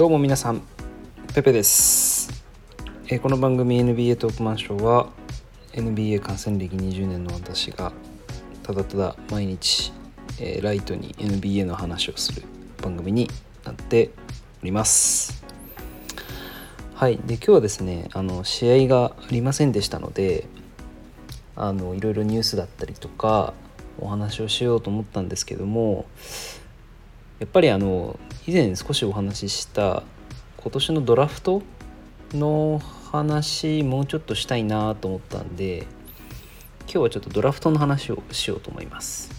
どうも皆さんペペです、えーこの番組 NBA トークマンショーは NBA 観戦歴20年の私がただただ毎日、えーライトに NBA の話をする番組になっております。はい。で今日はですねあの試合がありませんでしたのであのいろいろニュースだったりとかお話をしようと思ったんですけどもやっぱりあの以前少しお話しした今年のドラフトの話もうちょっとしたいなと思ったんで今日はちょっとドラフトの話をしようと思います。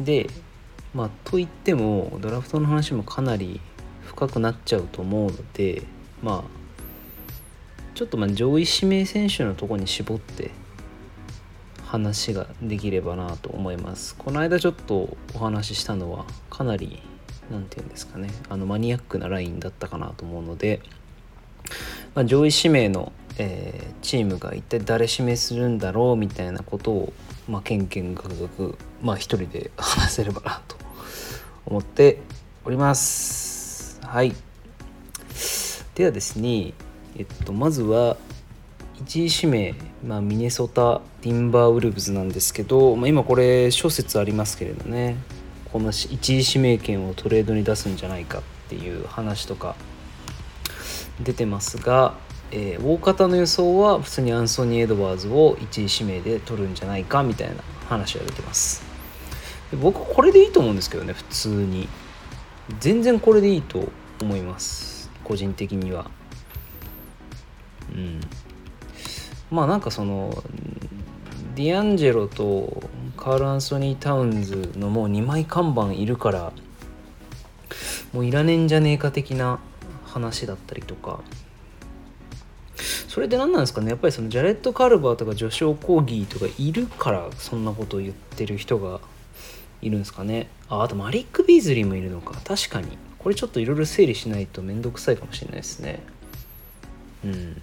でまあといってもドラフトの話もかなり深くなっちゃうと思うのでまあちょっとまあ上位指名選手のとこに絞って話ができればなと思います。この間ちょっとお話ししたのはかなり何て言うんですかね。あのマニアックなラインだったかなと思うので、まあ、上位指名の、えーチームが一体誰指名するんだろうみたいなことを、まあ、けんけんがくがくまあ一人で 話せればなと思っております。はい。ではですねえっとまずは1位指名、まあ、ミネソタ・ティンバーウルブズなんですけど、まあ、今これ諸説ありますけれどね。この1位指名権をトレードに出すんじゃないかっていう話とか出てますが、えー大方の予想は普通にアンソニー・エドワーズを1位指名で取るんじゃないかみたいな話が出てます。僕これでいいと思うんですけどね普通に。全然これでいいと思います。個人的には。うん。まあなんかそのディアンジェロとカール・アンソニー・タウンズのもう2枚看板いるからもういらねえんじゃねえか的な話だったりとか。それで何なんですかね？やっぱりそのジャレット・カルバーとかジョシュ・オコーギーとかいるからそんなことを言ってる人がいるんですかね？ああとマリック・ビーズリーもいるのか。確かに。これちょっといろいろ整理しないと面倒くさいかもしれないですね。うん。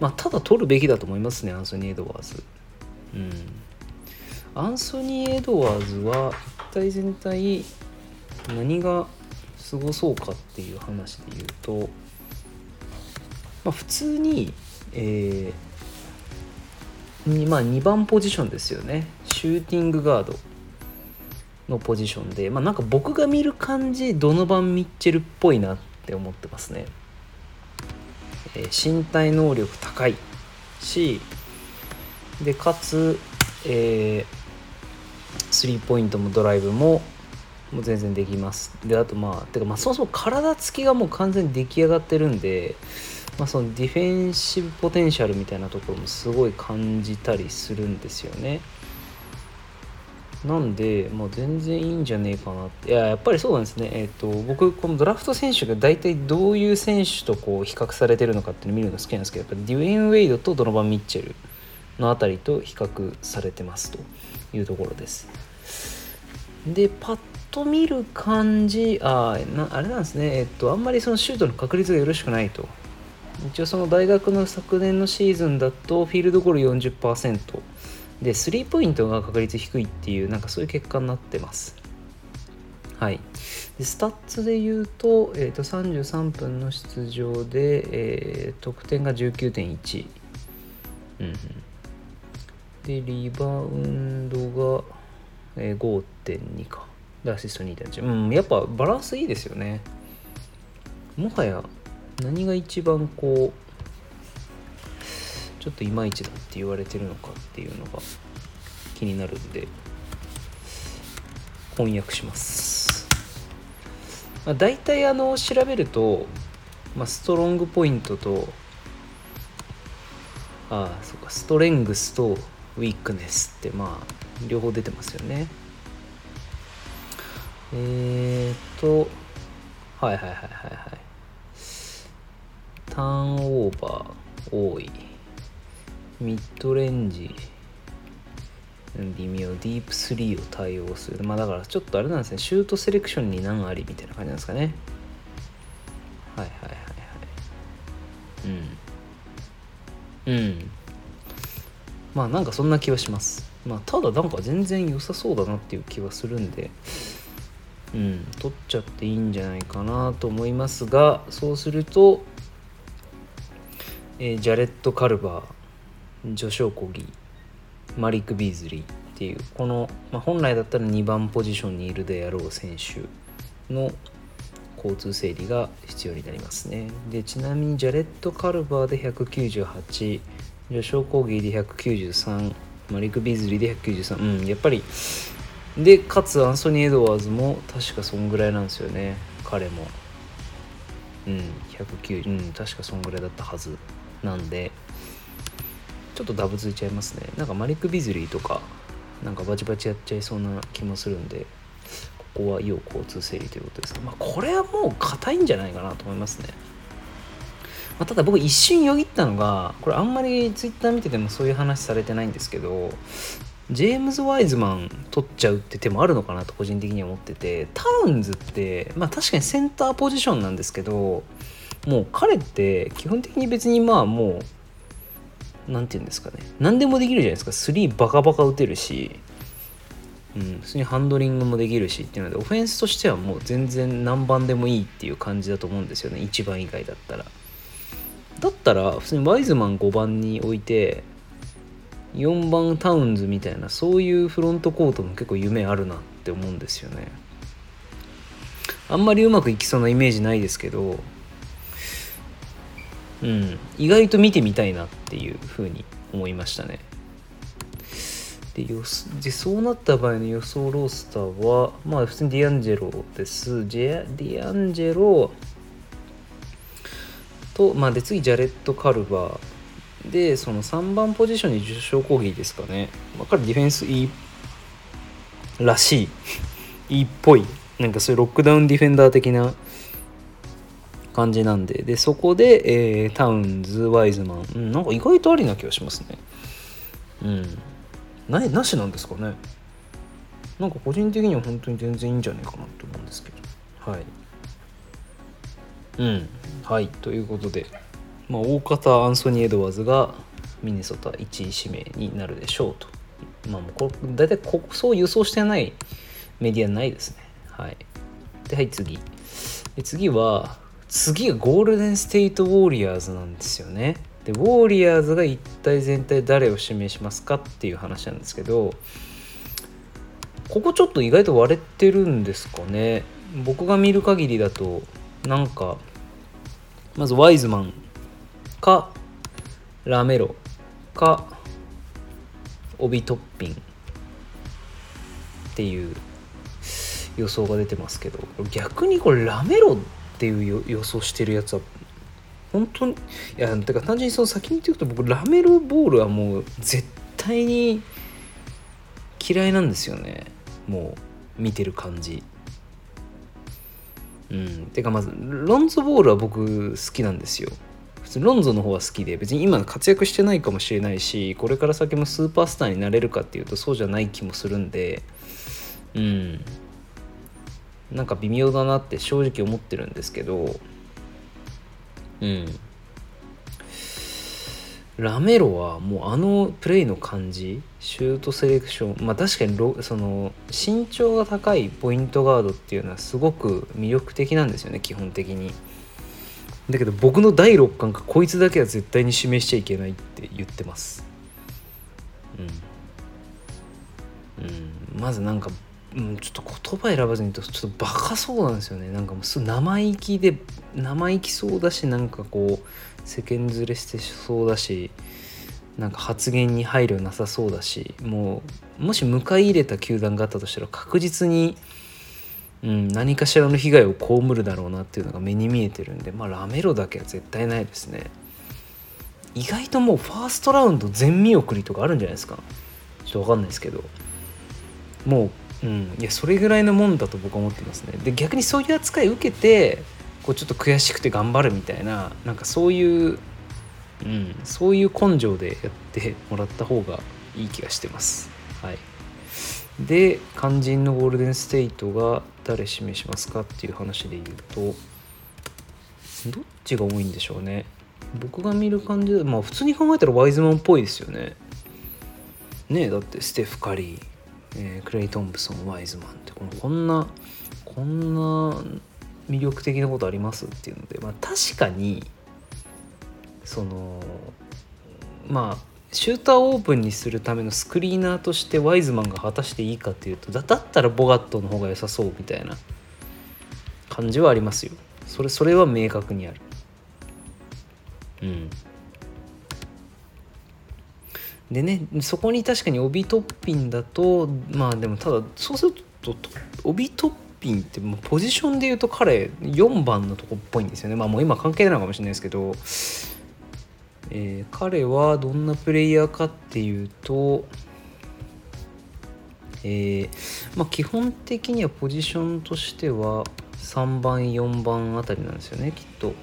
まあただ取るべきだと思いますねアンソニー・エドワーズ。うん。アンソニー・エドワーズは一体全体何がすごそうかっていう話で言うと、まあ、普通に、えーにまあ、2番ポジションですよね。シューティングガードのポジションで、まあ、なんか僕が見る感じドノバン・ミッチェルっぽいなって思ってますね、えー身体能力高いしでかつ、えースリーポイントもドライブももう全然できます。であとまあてかまあそもそも体つきがもう完全に出来上がってるんで、まあ、そのディフェンシブポテンシャルみたいなところもすごい感じたりするんですよね。なんで、まあ、全然いいんじゃねえかなって。いややっぱりそうなんですね。えっ、と僕このドラフト選手が大体どういう選手とこう比較されてるのかっていうのを見るの好きなんですけどやっぱデュエン・ウェイドとドノバン・ミッチェルのあたりと比較されてますというところですでパッと見る感じあなあれなんですね。えっとあんまりそのシュートの確率がよろしくないと。一応その大学の昨年のシーズンだとフィールドゴール40%でスリーポイントが確率低いっていうなんかそういう結果になってます。はい。でスタッツで言うと,、えー、と33分の出場で、えー得点が19.1、うん、でリバウンドが、えー5.2か。でアシスト2.1うんやっぱバランスいいですよね。もはや何が一番こうちょっといまいちだって言われてるのかっていうのが気になるんで翻訳します、まあ、大体あの調べると、まあ、ストロングポイントとああそうかストレングスとウィークネスってまあ両方出てますよね。えー、っとはいはいはいはいはい。ターンオーバー多い。ミッドレンジ。微妙。ディープスリーを対応する。まあだからちょっとあれなんですね。シュートセレクションに何ありみたいな感じなんですかね。はいはいはいはい。うん。うん。まあなんかそんな気はします。まあただなんか全然良さそうだなっていう気はするんでうん取っちゃっていいんじゃないかなと思いますがそうすると、えー、ジャレット・カルバージョショー・コギマリック・ビーズリーっていうこの、まあ、本来だったら2番ポジションにいるであろう選手の交通整理が必要になりますね。でちなみにジャレット・カルバーで198ジョショー・コギーで193マリック・ビズリーで193うんやっぱり。でかつアンソニー・エドワーズも確かそんぐらいなんですよね彼も。うん190うん確かそんぐらいだったはずなんで。ちょっとダブついちゃいますね。なんかマリック・ビズリーとかなんかバチバチやっちゃいそうな気もするんでここは要交通整理ということですが、まあ、これはもう硬いんじゃないかなと思いますね、まあ、ただ僕一瞬よぎったのがこれあんまりツイッター見ててもそういう話されてないんですけどジェームズ・ワイズマン取っちゃうって手もあるのかなと個人的には思っててタウンズってまあ確かにセンターポジションなんですけどもう彼って基本的に別にまあもう何て言うんですかね何でもできるじゃないですか。3バカバカ打てるし、うん、普通にハンドリングもできるしっていうのでオフェンスとしてはもう全然何番でもいいっていう感じだと思うんですよね。1番以外だったら。だったら普通にワイズマン5番に置いて4番タウンズみたいなそういうフロントコートも結構夢あるなって思うんですよね。あんまりうまくいきそうなイメージないですけどうん意外と見てみたいなっていうふうに思いましたね。でよでそうなった場合の予想ロースターはまあ普通にディアンジェロです。ディアンジェロとまあで次ジャレット・カルバー。でその3番ポジションに受賞講義ですかね、まあ、彼ディフェンスいいらしい。いいっぽい。なんかそういうロックダウンディフェンダー的な感じなんで。でそこで、えー、タウンズワイズマン、うん、なんか意外とありな気がしますね。うん。ななしなんですかね。なんか個人的には本当に全然いいんじゃないかなと思うんですけど。はい。うんはいということでまあ、大方アンソニー・エドワーズがミネソタ1位指名になるでしょうと。まあ、もうこれ大体こそう輸送してないメディアないですね。はい。で、はい次。で次は、次がゴールデンステイト・ウォーリアーズなんですよね。で、ウォーリアーズが一体全体誰を指名しますかっていう話なんですけど、ここちょっと意外と割れてるんですかね。僕が見る限りだと、なんか、まずワイズマンかラメロかオビトッピン。っていう予想が出てますけど逆にこれラメロっていう予想してるやつは本当にいやてか単純にその先に言っておくと僕ラメロボールはもう絶対に嫌いなんですよね。もう見てる感じ。うん。てかまずロンズボールは僕好きなんですよ。普通ロンゾの方は好きで別に今活躍してないかもしれないしこれから先もスーパースターになれるかっていうとそうじゃない気もするんでうん。なんか微妙だなって正直思ってるんですけどうん。ラメロはもうあのプレイの感じシュートセレクションまあ確かにその身長が高いポイントガードっていうのはすごく魅力的なんですよね基本的に。だけど僕の第6巻かこいつだけは絶対に指名しちゃいけないって言ってます。うん、うん、まずなんか、うん、ちょっと言葉選ばずに言うとちょっとバカそうなんですよね。なんかもうす生意気で生意気そうだしなんかこう世間連れしてそうだしなんか発言に配慮なさそうだしもうもし迎え入れた球団があったとしたら確実にうん、何かしらの被害を被るだろうなっていうのが目に見えてるんで、まあ、ラメロだけは絶対ないですね。意外ともうファーストラウンド全見送りとかあるんじゃないですか。ちょっと分かんないですけど。もう、うん、いやそれぐらいのもんだと僕は思ってますね。で逆にそういう扱い受けてこうちょっと悔しくて頑張るみたいななんかそういう、うん、そういう根性でやってもらった方がいい気がしてます。はい。で肝心のゴールデンステイトが誰指名しますかっていう話で言うとどっちが多いんでしょうね。僕が見る感じでまあ普通に考えたらワイズマンっぽいですよね。ねえだってステフ・カリーえー、クレイ・トンプソンワイズマンってこのこんなこんな魅力的なことあります？っていうので、まあ、確かにそのまあシューターオープンにするためのスクリーナーとしてワイズマンが果たしていいかっていうとだだったらボガットの方が良さそうみたいな感じはありますよ。それそれは明確にある。うん。でねそこに確かに帯トッピンだとまあでもただそうすると帯トッピンってもうポジションでいうと彼4番のとこっぽいんですよね。まあもう今関係ないのかもしれないですけど、えー、彼はどんなプレイヤーかっていうとえー、まあ、基本的にはポジションとしては3番4番あたりなんですよねきっと。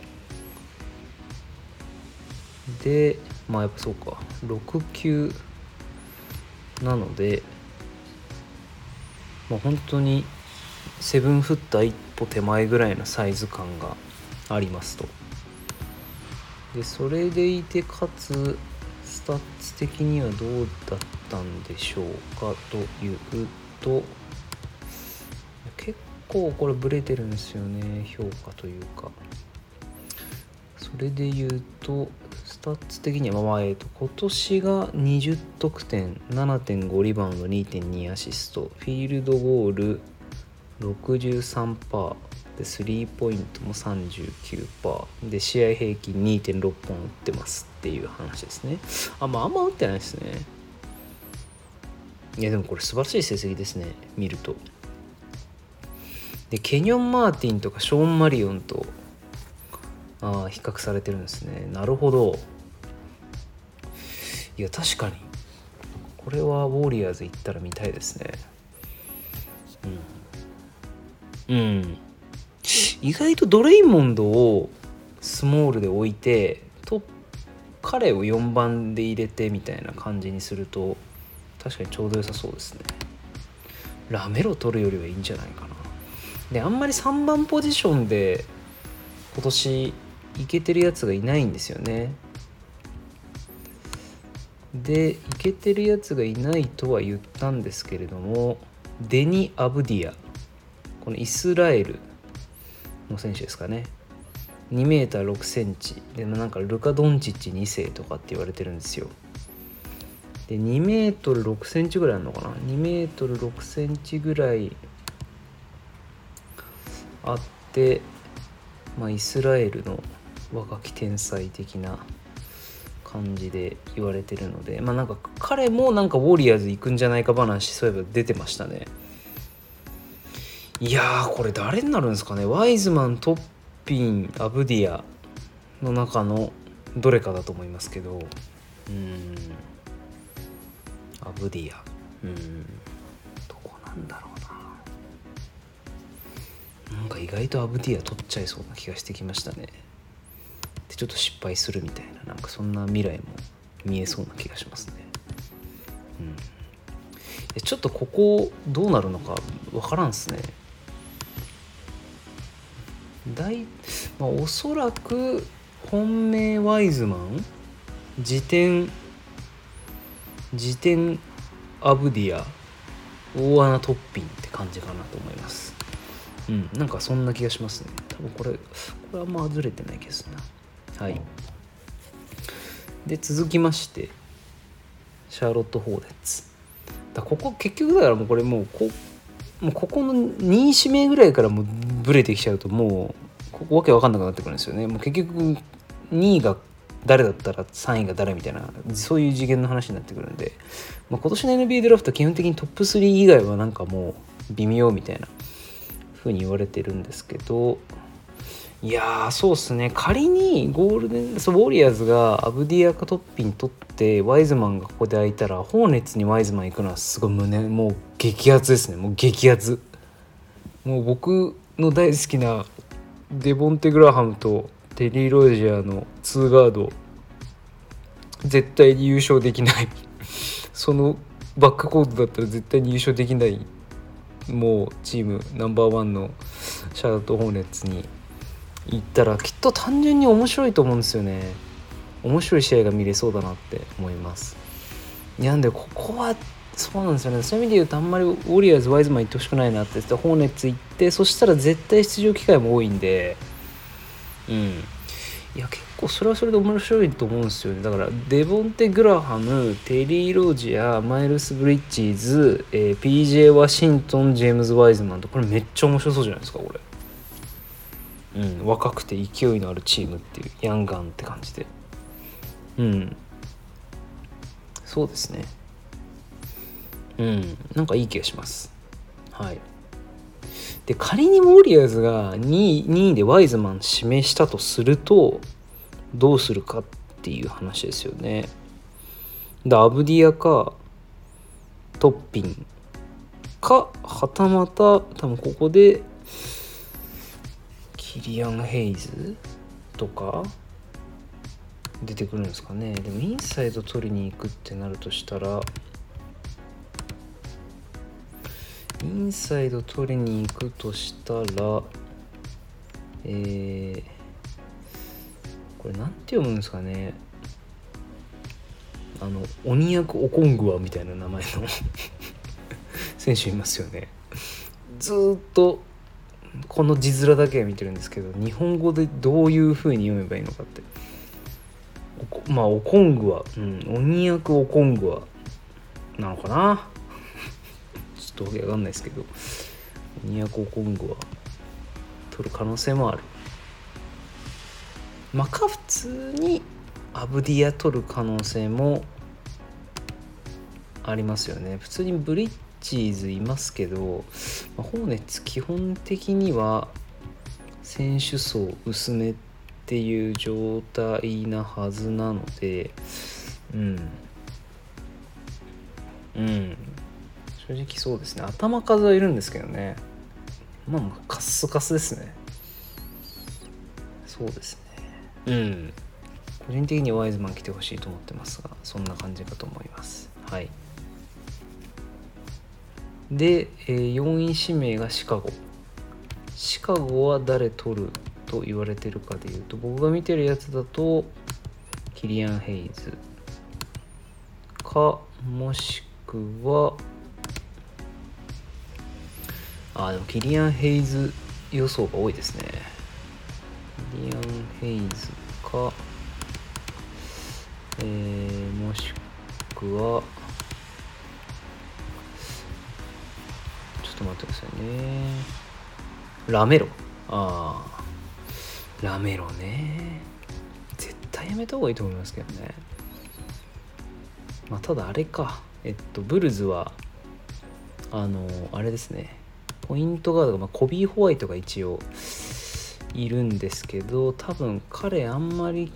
でまあやっぱそうか。6級なのでまあ本当にセブンフッター一歩手前ぐらいのサイズ感がありますと。でそれでいてかつスタッツ的にはどうだったんでしょうかというと結構これブレてるんですよね評価というか。それで言うとスタッツ的には、まあえー、と今年が20得点7.5リバウンド2.2アシストフィールドゴール63%でスリーポイントも39%で試合平均2.6本打ってますっていう話ですね。あまああんま打ってないですね。いやでもこれ素晴らしい成績ですね。見ると。でケニョン・マーティンとかショーン・マリオンとあ比較されてるんですね。なるほど。いや確かに。これはウォリアーズ行ったら見たいですね。うん、意外とドレイモンドをスモールで置いてと彼を4番で入れてみたいな感じにすると確かにちょうど良さそうですね。ラメロ取るよりはいいんじゃないかな。であんまり3番ポジションで今年いけてるやつがいないんですよね。でいけてるやつがいないとは言ったんですけれどもデニ・アブディア。このイスラエルの選手ですかね。2メーター6センチ。でなんかルカ・ドンチッチ2世とかって言われてるんですよ。で2メートル6センチぐらいあるのかな。2メートル6センチぐらいあってまあイスラエルの若き天才的な感じで言われてるのでまあなんか彼もなんかウォリアーズ行くんじゃないか話そういえば出てましたね。いやこれ誰になるんですかね。ワイズマントッピンアブディアの中のどれかだと思いますけど。うん。アブディア。うん。どこなんだろうな。なんか意外とアブディア取っちゃいそうな気がしてきましたね。でちょっと失敗するみたいななんかそんな未来も見えそうな気がしますね。うん、ちょっとここどうなるのか分からんっすね。大まあ、おそらく本命ワイズマン辞典辞典アブディア大穴トッピンって感じかなと思います。うんなんかそんな気がしますね。多分これこれはあんまずれてない気がするな。はい。で続きましてシャーロット・ホーレッツ。だここ結局だからもうこれもうこもうここの2位指名ぐらいからもうブレてきちゃうともうここわけわかんなくなってくるんですよね。もう結局2位が誰だったら3位が誰みたいなそういう次元の話になってくるんで、まあ、今年の NBA ドラフト基本的にトップ3以外はなんかもう微妙みたいな風に言われてるんですけど。いやそうっすね。仮にゴールデンウォリアーズがアブディアカトッピン取ってワイズマンがここで空いたらホーネッツにワイズマン行くのはすごい胸もう激アツですね。もう激アツ。もう僕の大好きなデボンテ・グラハムとテリー・ロイジャーの2ガード絶対に優勝できない。そのバックコートだったら絶対に優勝できない。もうチームナンバーワンのシャーロット・ホーネッツに行ったらきっと単純に面白いと思うんですよね。面白い試合が見れそうだなって思います。なんでここはそうなんですよね。そういう意味で言うとあんまりウォリアーズワイズマン行ってほしくないなって言ってホーネッツ行ってそしたら絶対出場機会も多いんでうん。いや結構それはそれで面白いと思うんですよね。だからデボンテ・グラハムテリー・ロージアマイルス・ブリッジーズ、えー、PJ ワシントンジェームズ・ワイズマンとこれめっちゃ面白そうじゃないですかこれ。うん。若くて勢いのあるチームっていうヤンガンって感じで。うん。そうですね。うん。なんかいい気がします。はい。で仮にウォリアーズが2位 ,2 位でワイズマン指名したとするとどうするかっていう話ですよね。でアブディアかトッピンかはたまた多分ここでキリアン・ヘイズとか出てくるんですかね。でもインサイド取りに行くってなるとしたらインサイド取りに行くとしたらえー、これなんて読むんですかね。あの鬼役オコングワみたいな名前の 選手いますよね。ずっとこの字面だけは見てるんですけど日本語でどういう風に読めばいいのかって。まあオコングワ、うん、鬼役オコングワなのかな。ちょっとわかんないですけど鬼役オコングワ取る可能性もある。まあか普通にアブディア取る可能性もありますよね。普通にブリッジーズいますけど、まあ、ホーネッツ基本的には選手層薄めっていう状態なはずなのでうん。うん。正直そうですね。頭数はいるんですけどね。まあカッスカスですね。そうですね。うん。個人的にワイズマン来てほしいと思ってますがそんな感じかと思います。はい。で、えー、4位指名がシカゴ。シカゴは誰取ると言われてるかでいうと僕が見てるやつだとキリアン・ヘイズ。かもしくはあでもキリアン・ヘイズ予想が多いですね。キリアン・ヘイズか。えー、もしくはちょっと待ってくださいね。ラメロ。ああラメロね。絶対やめた方がいいと思いますけどね。まあただあれか。えっとブルズはあのあれですね。ポイントガードが、まあ、コビー・ホワイトが一応いるんですけど多分彼あんまり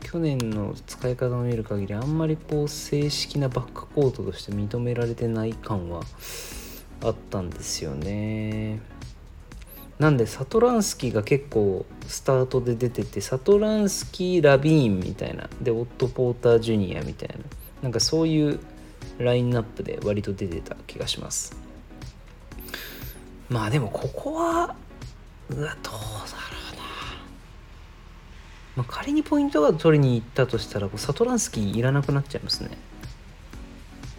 去年の使い方を見る限りあんまりこう正式なバックコートとして認められてない感はあったんですよね。なんでサトランスキーが結構スタートで出ててサトランスキーラビーンみたいなでオット・ポーター・ジュニアみたいななんかそういうラインナップで割と出てた気がします。まあでもここはうわどうだろうな、まあ、仮にポイントガード取りに行ったとしたらサトランスキーいらなくなっちゃいますね。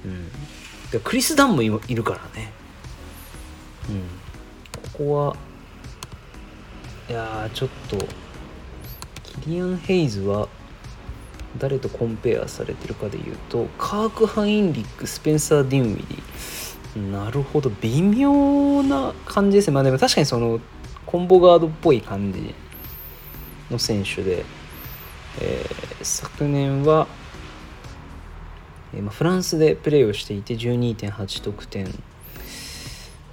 うん。でクリス・ダンもいるからね。うん。ここはいやちょっとキリアン・ヘイズは誰と compare されてるかでいうとカーク・ハインリックスペンサー・ディンウィディなるほど。微妙な感じですね。まあでも確かにそのコンボガードっぽい感じの選手で、えー、昨年は、えーま、フランスでプレーをしていて12.8得点。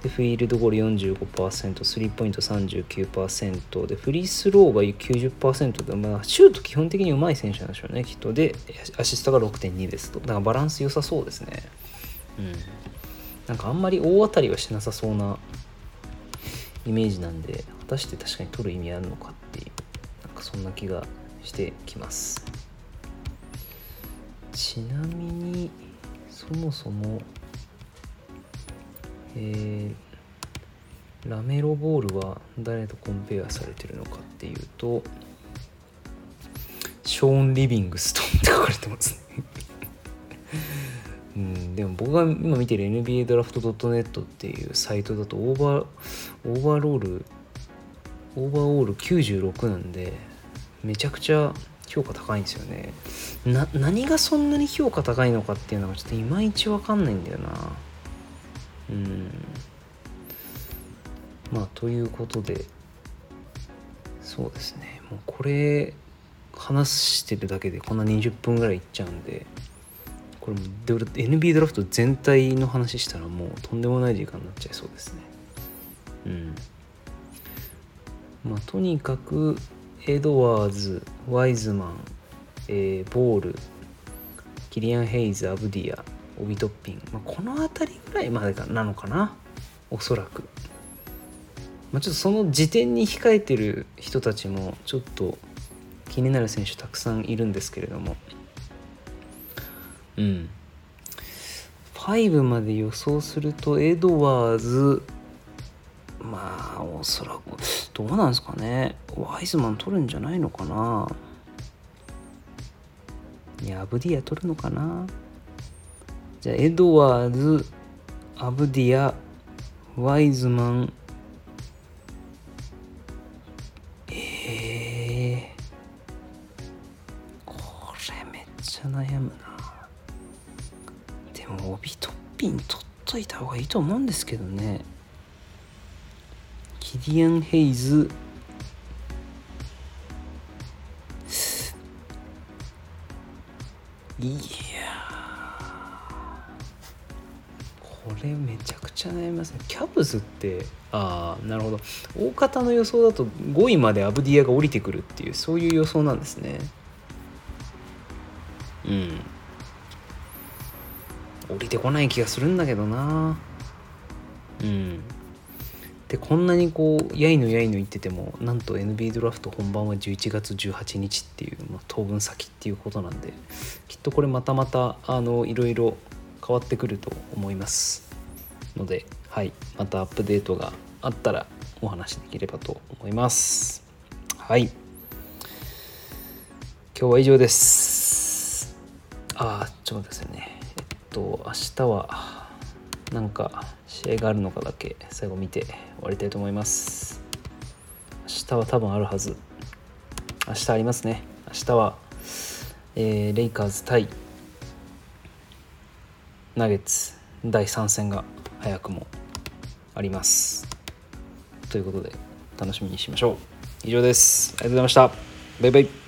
でフィールドゴール45%スリーポイント39%でフリースローが90%で、まあ、シュート基本的にうまい選手なんでしょうねきっと。でアシストが6.2ですと。だからバランス良さそうですね。うん。なんかあんまり大当たりはしなさそうなイメージなんで果たして確かに取る意味あるのかっていうなんかそんな気がしてきます。ちなみにそもそもえー、ラメロボールは誰とコンペアされてるのかっていうとショーン・リビングストンって書かれてますね。うん、でも僕が今見てる NBA ドラフト .net っていうサイトだとオーバーoverall overall 96なんでめちゃくちゃ評価高いんですよね。な何がそんなに評価高いのかっていうのがちょっといまいちわかんないんだよな。うん。まあということでそうですね。もうこれ話してるだけでこんな20分ぐらいいっちゃうんでこれ NB ドラフト全体の話したらもうとんでもない時間になっちゃいそうですね。うん。まあとにかくエドワーズワイズマン、えー、ボールキリアン・ヘイズアブディアオビトッピン、まあ、この辺りぐらいまでなのかな。おそらく、まあ、ちょっとその時点に控えてる人たちもちょっと気になる選手たくさんいるんですけれども。うん。5まで予想するとエドワーズまあおそらくどうなんですかね。ワイズマン取るんじゃないのかな。いやアブディア取るのかな。じゃあエドワーズアブディアワイズマンピン取っといた方がいいと思うんですけどね。キリアン・ヘイズ。いやこれめちゃくちゃ悩みますね。キャブズってああなるほど。大方の予想だと5位までアブディアが降りてくるっていうそういう予想なんですね。うん。降りてこない気がするんだけどな。うん。でこんなにこうやいのやいの言っててもなんと NBA ドラフト本番は11月18日っていう、まあ、当分先っていうことなんできっとこれまたまたあのいろいろ変わってくると思いますのではい。またアップデートがあったらお話できればと思います。はい。今日は以上です。ああちょっとですねえっと明日はなんか試合があるのかだけ最後見て終わりたいと思います。明日は多分あるはず。明日ありますね。明日は、えー、レイカーズ対ナゲッツ第3戦が早くもあります。ということで楽しみにしましょう。以上です。ありがとうございました。バイバイ。